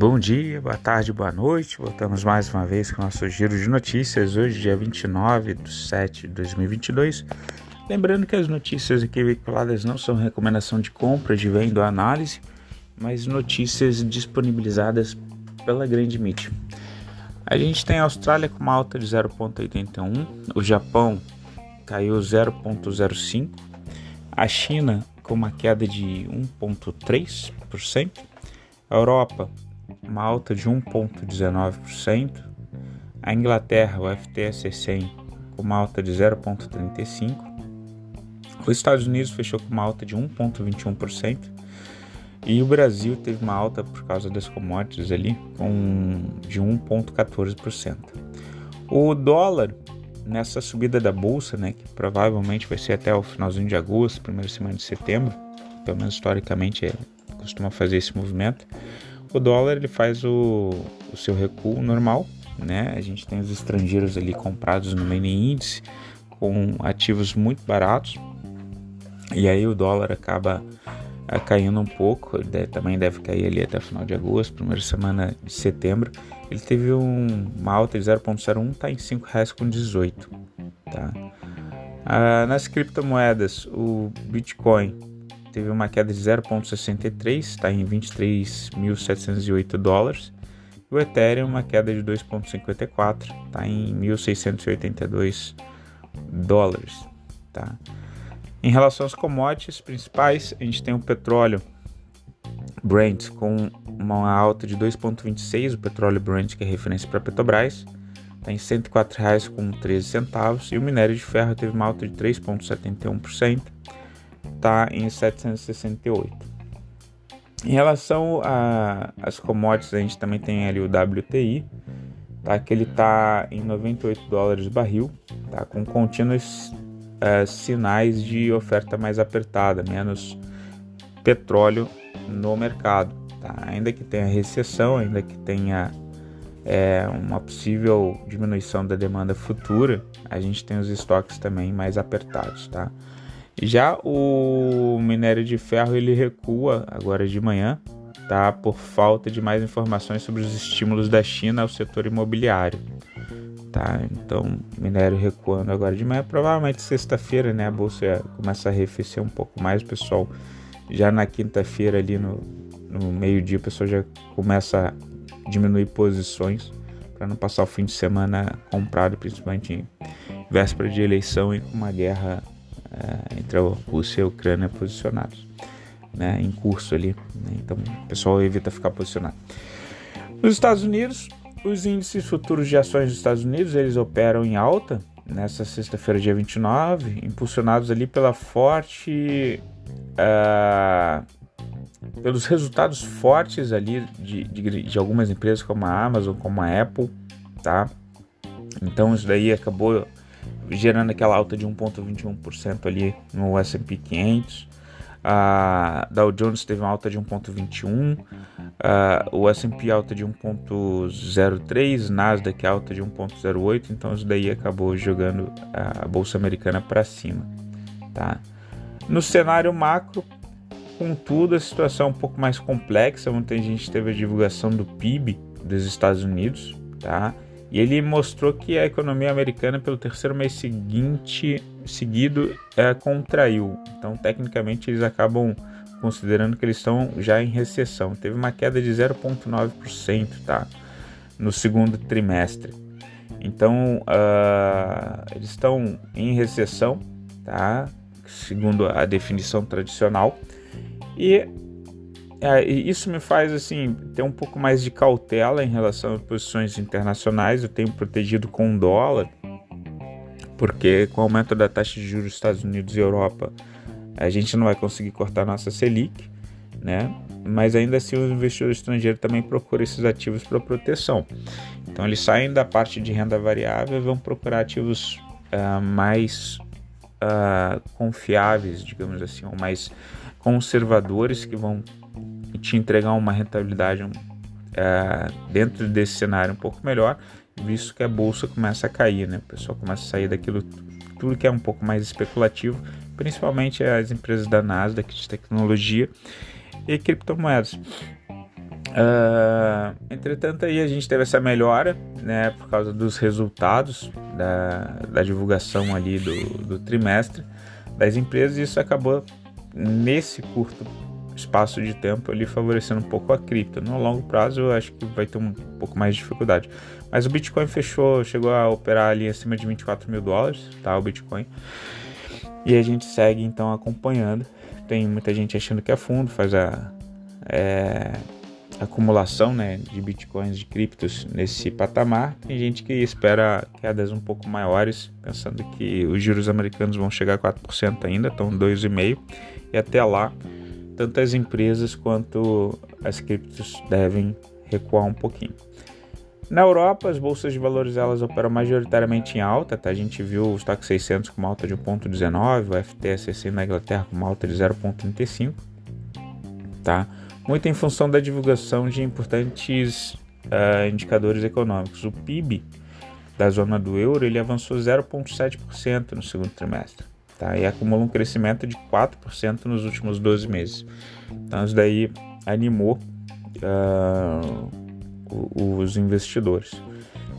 Bom dia, boa tarde, boa noite. Voltamos mais uma vez com o nosso giro de notícias. Hoje, dia 29 de 7 de 2022. Lembrando que as notícias aqui veiculadas não são recomendação de compra, de venda ou análise, mas notícias disponibilizadas pela grande mídia. A gente tem a Austrália com uma alta de 0,81, o Japão caiu 0,05, a China com uma queda de 1,3%, a Europa uma alta de 1,19%, a Inglaterra, o FTSE 100, com uma alta de 0,35%, os Estados Unidos fechou com uma alta de 1,21%, e o Brasil teve uma alta por causa das commodities ali, com, de 1,14%. O dólar, nessa subida da bolsa, né, que provavelmente vai ser até o finalzinho de agosto, primeira semana de setembro, pelo menos historicamente é, costuma fazer esse movimento, o dólar ele faz o, o seu recuo normal, né? A gente tem os estrangeiros ali comprados no main índice com ativos muito baratos e aí o dólar acaba uh, caindo um pouco, ele deve, também deve cair ali até final de agosto, primeira semana de setembro. Ele teve um, uma alta de 0,01, está em R$ 5,18, tá? Uh, nas criptomoedas, o Bitcoin teve uma queda de 0,63, está em 23.708 dólares. O Ethereum uma queda de 2,54, está em 1.682 dólares. Tá? Em relação às commodities principais, a gente tem o petróleo Brent com uma alta de 2,26, o petróleo Brent que é referência para Petrobras, está em R$ 104,13 e o minério de ferro teve uma alta de 3,71% está em 768. Em relação às commodities, a gente também tem ali o WTI, tá? que ele está em 98 dólares barril, tá? com contínuos uh, sinais de oferta mais apertada, menos petróleo no mercado. Tá? Ainda que tenha recessão, ainda que tenha é, uma possível diminuição da demanda futura, a gente tem os estoques também mais apertados. Tá? Já o minério de ferro ele recua agora de manhã, tá? Por falta de mais informações sobre os estímulos da China ao setor imobiliário, tá? Então, minério recuando agora de manhã, provavelmente sexta-feira, né? A bolsa começa a arrefecer um pouco mais, pessoal. Já na quinta-feira ali no, no meio-dia, o pessoal já começa a diminuir posições para não passar o fim de semana comprado, principalmente em véspera de eleição e com uma guerra entre a Rússia e a Ucrânia posicionados, né, em curso ali. Né, então o pessoal evita ficar posicionado. Nos Estados Unidos, os índices futuros de ações dos Estados Unidos eles operam em alta nessa sexta-feira, dia 29, impulsionados ali pela forte. Uh, pelos resultados fortes ali de, de, de, algumas empresas como a Amazon, como a Apple, tá? Então isso daí acabou gerando aquela alta de 1,21% ali no S&P 500. A Dow Jones teve uma alta de 1,21, o S&P alta de 1,03, Nasdaq alta de 1,08, então isso daí acabou jogando a bolsa americana para cima, tá? No cenário macro, contudo, a situação é um pouco mais complexa. Ontem a gente teve a divulgação do PIB dos Estados Unidos, tá? E ele mostrou que a economia americana, pelo terceiro mês seguinte, seguido, é, contraiu. Então, tecnicamente, eles acabam considerando que eles estão já em recessão. Teve uma queda de 0,9% tá? no segundo trimestre. Então, uh, eles estão em recessão, tá? segundo a definição tradicional. E é, isso me faz assim ter um pouco mais de cautela em relação a posições internacionais. Eu tenho protegido com o dólar, porque com o aumento da taxa de juros dos Estados Unidos e Europa, a gente não vai conseguir cortar nossa Selic, né? Mas ainda assim os investidores estrangeiros também procuram esses ativos para proteção. Então eles saem da parte de renda variável e vão procurar ativos uh, mais uh, confiáveis, digamos assim, ou mais conservadores que vão te entregar uma rentabilidade é, dentro desse cenário um pouco melhor, visto que a bolsa começa a cair, né? O pessoal começa a sair daquilo tudo que é um pouco mais especulativo, principalmente as empresas da Nasdaq de tecnologia e criptomoedas. Uh, entretanto, aí a gente teve essa melhora, né, por causa dos resultados da, da divulgação ali do, do trimestre das empresas, e isso acabou nesse curto espaço de tempo ali favorecendo um pouco a cripto. No longo prazo, eu acho que vai ter um pouco mais de dificuldade. Mas o Bitcoin fechou, chegou a operar ali acima de 24 mil dólares, tá? O Bitcoin. E a gente segue então acompanhando. Tem muita gente achando que é fundo, faz a é, acumulação né, de bitcoins, de criptos nesse patamar. Tem gente que espera quedas um pouco maiores, pensando que os juros americanos vão chegar a 4% ainda, estão 2,5%, e até lá, tanto as empresas quanto as criptos devem recuar um pouquinho. Na Europa, as bolsas de valores elas operam majoritariamente em alta, tá? A gente viu o Stock 600 com uma alta de 1.19, o FTSE na Inglaterra com uma alta de 0.35, tá? Muito em função da divulgação de importantes uh, indicadores econômicos. O PIB da zona do euro ele avançou 0.7% no segundo trimestre, tá? E acumula um crescimento de 4% nos últimos 12 meses. Então isso daí animou uh, os investidores.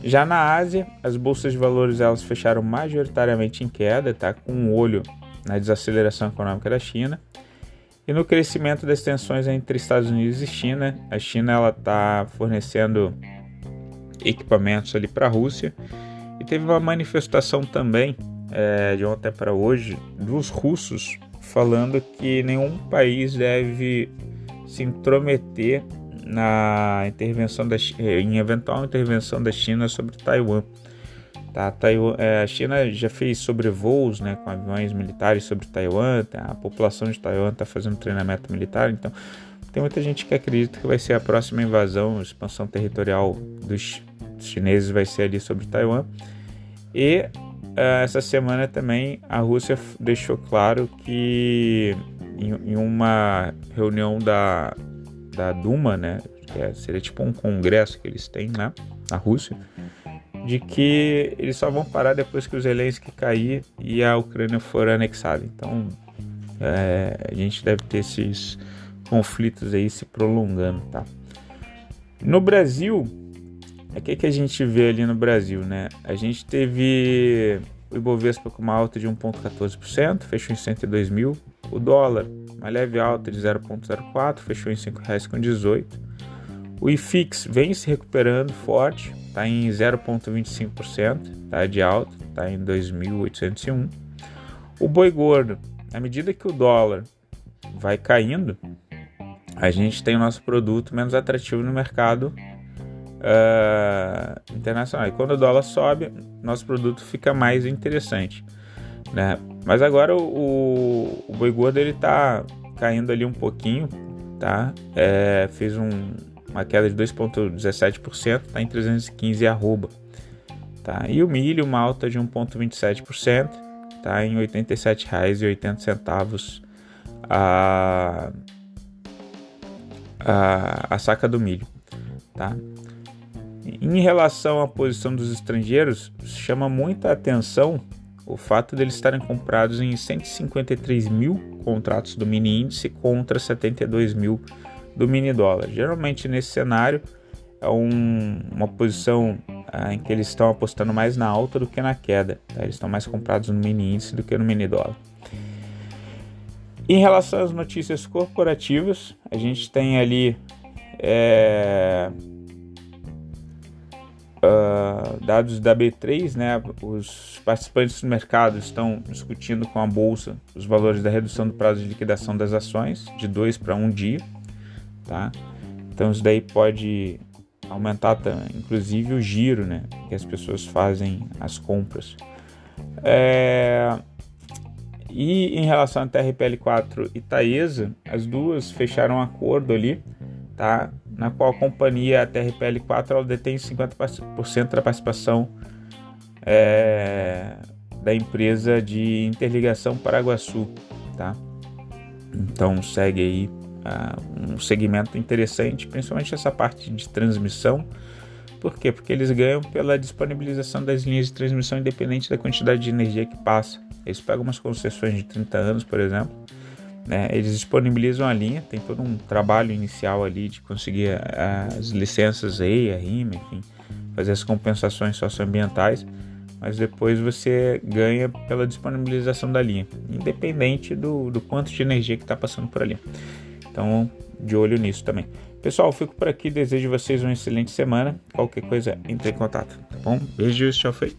Já na Ásia, as bolsas de valores elas fecharam majoritariamente em queda, tá? com um olho na desaceleração econômica da China e no crescimento das tensões entre Estados Unidos e China. A China ela está fornecendo equipamentos ali para a Rússia e teve uma manifestação também é, de ontem para hoje dos russos falando que nenhum país deve se intrometer na intervenção da, eh, em eventual intervenção da China sobre Taiwan. Tá, Taiwan, é, a China já fez sobrevoos né, com aviões militares sobre Taiwan, a população de Taiwan está fazendo treinamento militar, então tem muita gente que acredita que vai ser a próxima invasão, expansão territorial dos chineses vai ser ali sobre Taiwan. E essa semana também a Rússia deixou claro que em, uma reunião da da Duma, né? Que é, seria tipo um congresso que eles têm lá na Rússia, de que eles só vão parar depois que os Zelensky cair e a Ucrânia for anexada. Então é, a gente deve ter esses conflitos aí se prolongando, tá? No Brasil, o que, que a gente vê ali no Brasil, né? A gente teve o Ibovespa com uma alta de 1,14%, fechou em 102 mil. O dólar uma leve alta de 0,04, fechou em R$ 5,18. O IFIX vem se recuperando forte, está em 0,25% tá, de alta, está em 2.801. O boi gordo, à medida que o dólar vai caindo, a gente tem o nosso produto menos atrativo no mercado uh, internacional. E quando o dólar sobe, nosso produto fica mais interessante. Né? Mas agora o, o boi gordo ele tá caindo ali um pouquinho, tá? É, fez um, uma queda de 2,17%, tá em 315 arroba, tá? E o milho uma alta de 1,27%, tá em R$ 87,80 a, a, a saca do milho, tá? Em relação à posição dos estrangeiros, chama muita atenção o fato deles estarem comprados em 153 mil contratos do mini índice contra 72 mil do mini dólar. Geralmente nesse cenário é um, uma posição ah, em que eles estão apostando mais na alta do que na queda. Tá? Eles estão mais comprados no mini índice do que no mini dólar. Em relação às notícias corporativas, a gente tem ali é, uh, dados da B3, né, os participantes do mercado estão discutindo com a bolsa os valores da redução do prazo de liquidação das ações de dois para um dia, tá? Então isso daí pode aumentar, inclusive o giro, né, que as pessoas fazem as compras. É... E em relação a TRPL4 e Taesa, as duas fecharam um acordo ali, tá? Na qual a companhia a TRPL4 ela detém 50% da participação é, da empresa de interligação Paraguaçu, tá? Então segue aí uh, um segmento interessante, principalmente essa parte de transmissão. Por quê? Porque eles ganham pela disponibilização das linhas de transmissão independente da quantidade de energia que passa. Eles pegam umas concessões de 30 anos, por exemplo, Né? Eles disponibilizam a linha, tem todo um trabalho inicial ali de conseguir as licenças EIA, RIMA, enfim, fazer as compensações socioambientais, mas depois você ganha pela disponibilização da linha, independente do, do quanto de energia que está passando por ali. Então, de olho nisso também. Pessoal, fico por aqui. Desejo vocês uma excelente semana. Qualquer coisa, entre em contato, tá bom? Beijos, tchau, foi.